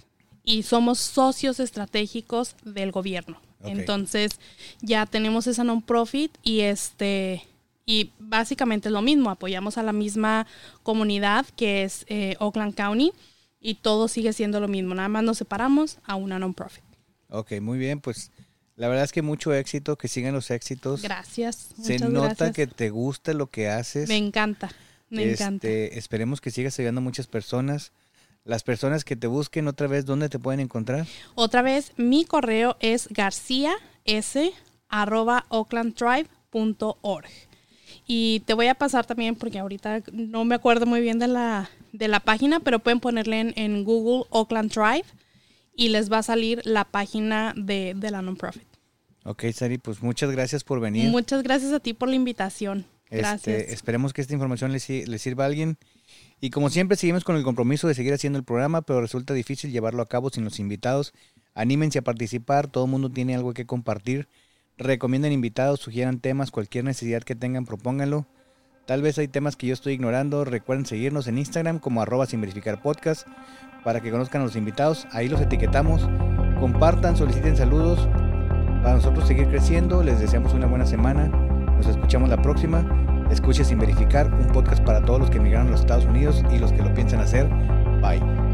y somos socios estratégicos del gobierno. Entonces, ya tenemos esa non-profit y este y básicamente es lo mismo, apoyamos a la misma comunidad que es eh, Oakland County y todo sigue siendo lo mismo, nada más nos separamos a una non-profit. Ok, muy bien, pues la verdad es que mucho éxito, que sigan los éxitos. Gracias. Se nota gracias. que te gusta lo que haces. me encanta, me Este, encanta. Esperemos que sigas ayudando a muchas personas. Las personas que te busquen otra vez, ¿dónde te pueden encontrar? Otra vez, mi correo es garcias.oaklandtribe.org. Y te voy a pasar también, porque ahorita no me acuerdo muy bien de la, de la página, pero pueden ponerle en, en Google Oakland Tribe y les va a salir la página de, de la non-profit. Ok, Sari, pues muchas gracias por venir. Muchas gracias a ti por la invitación. Este, Gracias. esperemos que esta información le, le sirva a alguien. Y como siempre, seguimos con el compromiso de seguir haciendo el programa, pero resulta difícil llevarlo a cabo sin los invitados. Anímense a participar, todo el mundo tiene algo que compartir. Recomienden invitados, sugieran temas, cualquier necesidad que tengan, propónganlo. Tal vez hay temas que yo estoy ignorando. Recuerden seguirnos en Instagram como arroba sin verificar podcast para que conozcan a los invitados. Ahí los etiquetamos. Compartan, soliciten saludos. Para nosotros seguir creciendo, les deseamos una buena semana. Nos escuchamos la próxima. Escuche sin verificar, un podcast para todos los que emigraron a los Estados Unidos y los que lo piensan hacer. Bye.